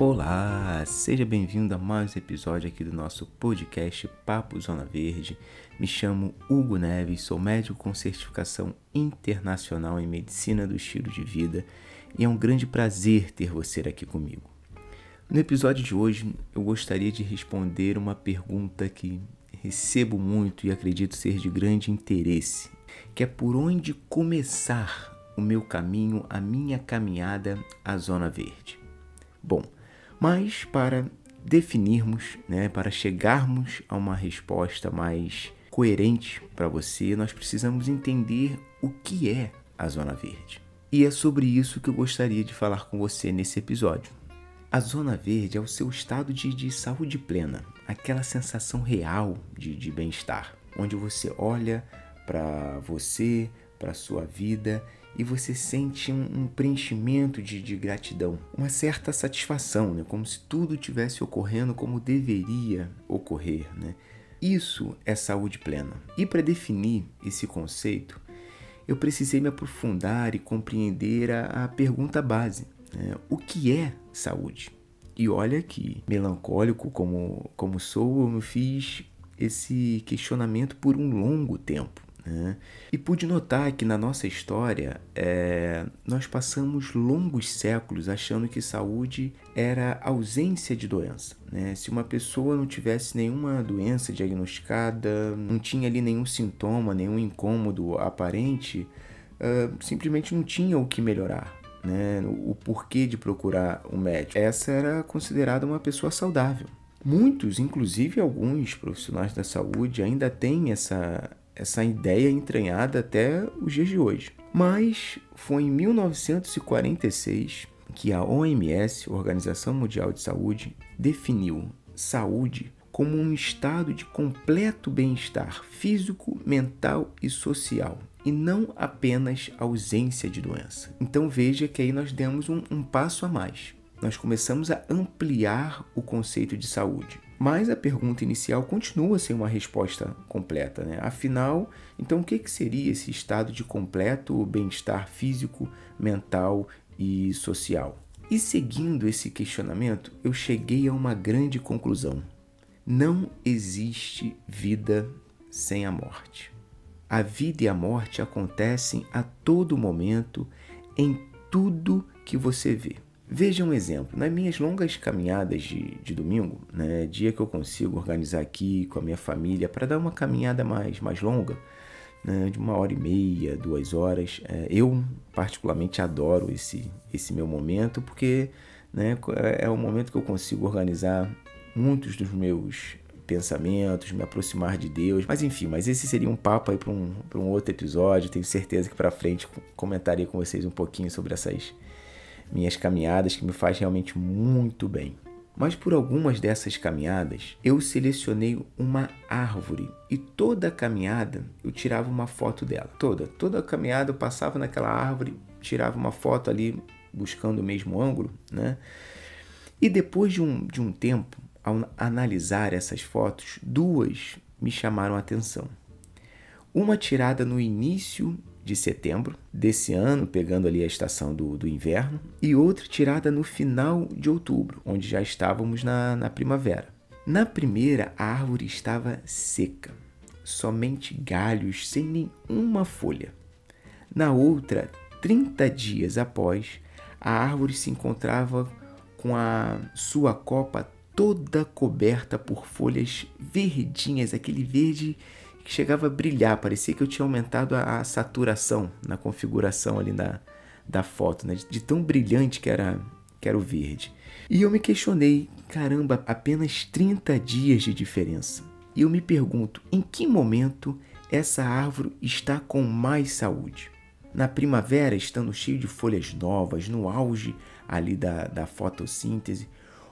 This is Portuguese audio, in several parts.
Olá, seja bem-vindo a mais um episódio aqui do nosso podcast Papo Zona Verde. Me chamo Hugo Neves, sou médico com certificação internacional em medicina do estilo de vida e é um grande prazer ter você aqui comigo. No episódio de hoje, eu gostaria de responder uma pergunta que recebo muito e acredito ser de grande interesse, que é por onde começar o meu caminho, a minha caminhada à Zona Verde. Bom, mas para definirmos, né, para chegarmos a uma resposta mais coerente para você, nós precisamos entender o que é a Zona Verde. E é sobre isso que eu gostaria de falar com você nesse episódio. A Zona Verde é o seu estado de, de saúde plena, aquela sensação real de, de bem-estar, onde você olha para você, para sua vida e você sente um, um preenchimento de, de, gratidão, uma certa satisfação, né? como se tudo tivesse ocorrendo como deveria ocorrer. Né? Isso é saúde plena. E para definir esse conceito, eu precisei me aprofundar e compreender a, a pergunta base: né? o que é saúde? E olha que, melancólico como, como sou, eu me fiz esse questionamento por um longo tempo. Né? E pude notar que na nossa história é, nós passamos longos séculos achando que saúde era ausência de doença. Né? Se uma pessoa não tivesse nenhuma doença diagnosticada, não tinha ali nenhum sintoma, nenhum incômodo aparente, simplesmente não tinha o que melhorar. Né? O porquê de procurar um médico. Essa era considerada uma pessoa saudável. Muitos, inclusive alguns profissionais da saúde, ainda têm essa, essa ideia entranhada até os dias de hoje. Mas foi em 1946 que a OMS, Organização Mundial de Saúde, definiu saúde como um estado de completo bem-estar físico, mental e social, e não apenas ausência de doença. Então veja que aí nós demos um, um passo a mais. Nós começamos a ampliar o conceito de saúde. Mas a pergunta inicial continua sem uma resposta completa, né? Afinal, então o que, que seria esse estado de completo bem-estar físico, mental e social? E seguindo esse questionamento, eu cheguei a uma grande conclusão. Não existe vida sem a morte. A vida e a morte acontecem a todo momento, em tudo que você vê. Veja um exemplo. Nas minhas longas caminhadas de, de domingo, né, dia que eu consigo organizar aqui com a minha família para dar uma caminhada mais, mais longa, né, de uma hora e meia, duas horas, é, eu particularmente adoro esse, esse meu momento porque né, é, é o momento que eu consigo organizar muitos dos meus pensamentos, me aproximar de Deus. Mas enfim, mas esse seria um papo aí para um, um outro episódio. Tenho certeza que para frente comentaria com vocês um pouquinho sobre essas minhas caminhadas que me faz realmente muito bem. Mas por algumas dessas caminhadas, eu selecionei uma árvore e toda a caminhada eu tirava uma foto dela. Toda, toda a caminhada eu passava naquela árvore, tirava uma foto ali buscando o mesmo ângulo, né? E depois de um, de um tempo, ao analisar essas fotos, duas me chamaram a atenção. Uma tirada no início de setembro desse ano, pegando ali a estação do, do inverno, e outra tirada no final de outubro, onde já estávamos na, na primavera. Na primeira, a árvore estava seca, somente galhos sem nenhuma folha. Na outra, 30 dias após, a árvore se encontrava com a sua copa toda coberta por folhas verdinhas, aquele verde que chegava a brilhar, parecia que eu tinha aumentado a, a saturação na configuração ali da, da foto, né? de, de tão brilhante que era, que era o verde. E eu me questionei, caramba, apenas 30 dias de diferença. E eu me pergunto, em que momento essa árvore está com mais saúde? Na primavera, estando cheio de folhas novas, no auge ali da, da fotossíntese,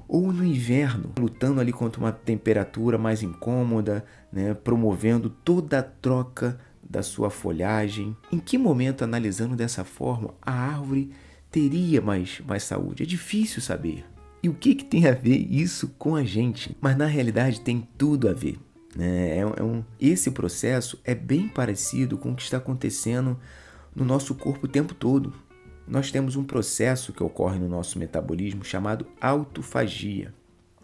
ou no inverno, lutando ali contra uma temperatura mais incômoda, né, promovendo toda a troca da sua folhagem. Em que momento, analisando dessa forma, a árvore teria mais, mais saúde? É difícil saber. E o que, que tem a ver isso com a gente? Mas na realidade tem tudo a ver. Né? É, é um, esse processo é bem parecido com o que está acontecendo no nosso corpo o tempo todo. Nós temos um processo que ocorre no nosso metabolismo chamado autofagia,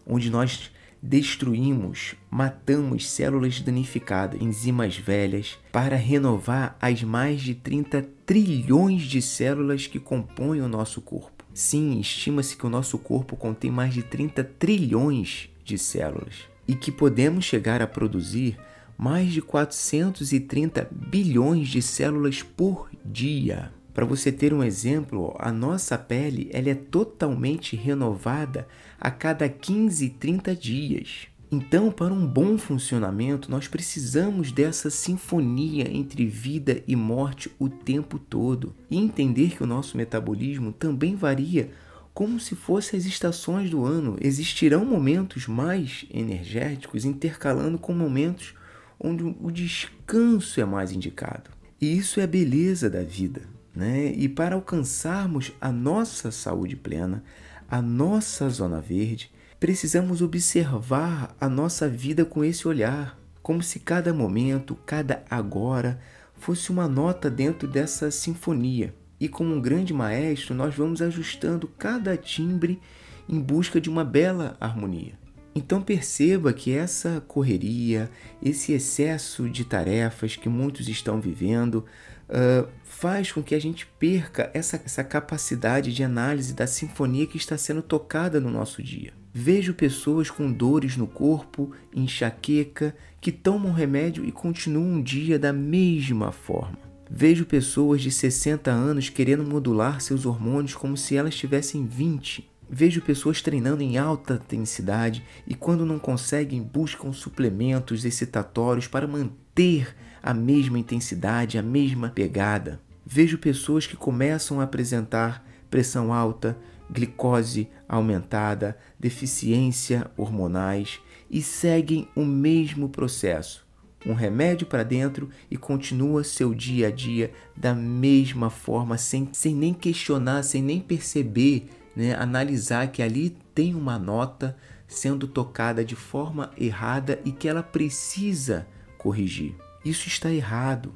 onde nós destruímos, matamos células danificadas, enzimas velhas, para renovar as mais de 30 trilhões de células que compõem o nosso corpo. Sim, estima-se que o nosso corpo contém mais de 30 trilhões de células e que podemos chegar a produzir mais de 430 bilhões de células por dia. Para você ter um exemplo, a nossa pele ela é totalmente renovada a cada 15 e 30 dias. Então, para um bom funcionamento, nós precisamos dessa sinfonia entre vida e morte o tempo todo e entender que o nosso metabolismo também varia como se fossem as estações do ano. Existirão momentos mais energéticos intercalando com momentos onde o descanso é mais indicado. E isso é a beleza da vida. Né? E para alcançarmos a nossa saúde plena, a nossa zona verde, precisamos observar a nossa vida com esse olhar, como se cada momento, cada agora, fosse uma nota dentro dessa sinfonia. E como um grande maestro, nós vamos ajustando cada timbre em busca de uma bela harmonia. Então perceba que essa correria, esse excesso de tarefas que muitos estão vivendo, uh, faz com que a gente perca essa, essa capacidade de análise da sinfonia que está sendo tocada no nosso dia. Vejo pessoas com dores no corpo, enxaqueca, que tomam remédio e continuam um dia da mesma forma. Vejo pessoas de 60 anos querendo modular seus hormônios como se elas tivessem 20 Vejo pessoas treinando em alta intensidade e, quando não conseguem, buscam suplementos excitatórios para manter a mesma intensidade, a mesma pegada. Vejo pessoas que começam a apresentar pressão alta, glicose aumentada, deficiência hormonais e seguem o mesmo processo. Um remédio para dentro e continua seu dia a dia da mesma forma, sem, sem nem questionar, sem nem perceber né, analisar que ali tem uma nota sendo tocada de forma errada e que ela precisa corrigir. Isso está errado.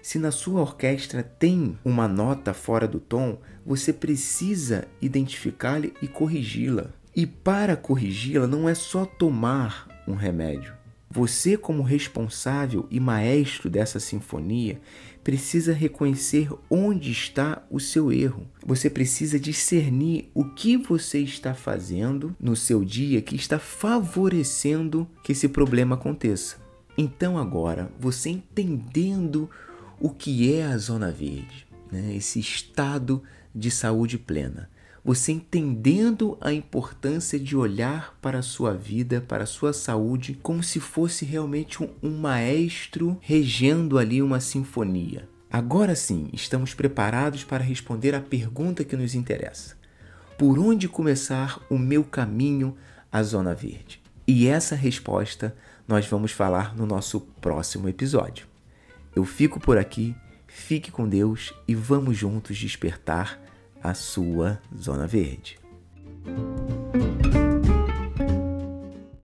Se na sua orquestra tem uma nota fora do tom, você precisa identificá-la e corrigi-la. E para corrigi-la não é só tomar um remédio. Você, como responsável e maestro dessa sinfonia, precisa reconhecer onde está o seu erro. Você precisa discernir o que você está fazendo no seu dia que está favorecendo que esse problema aconteça. Então, agora, você entendendo o que é a zona verde, né? esse estado de saúde plena, você entendendo a importância de olhar para a sua vida, para a sua saúde, como se fosse realmente um, um maestro regendo ali uma sinfonia. Agora sim, estamos preparados para responder à pergunta que nos interessa: Por onde começar o meu caminho à Zona Verde? E essa resposta nós vamos falar no nosso próximo episódio. Eu fico por aqui, fique com Deus e vamos juntos despertar a sua zona verde.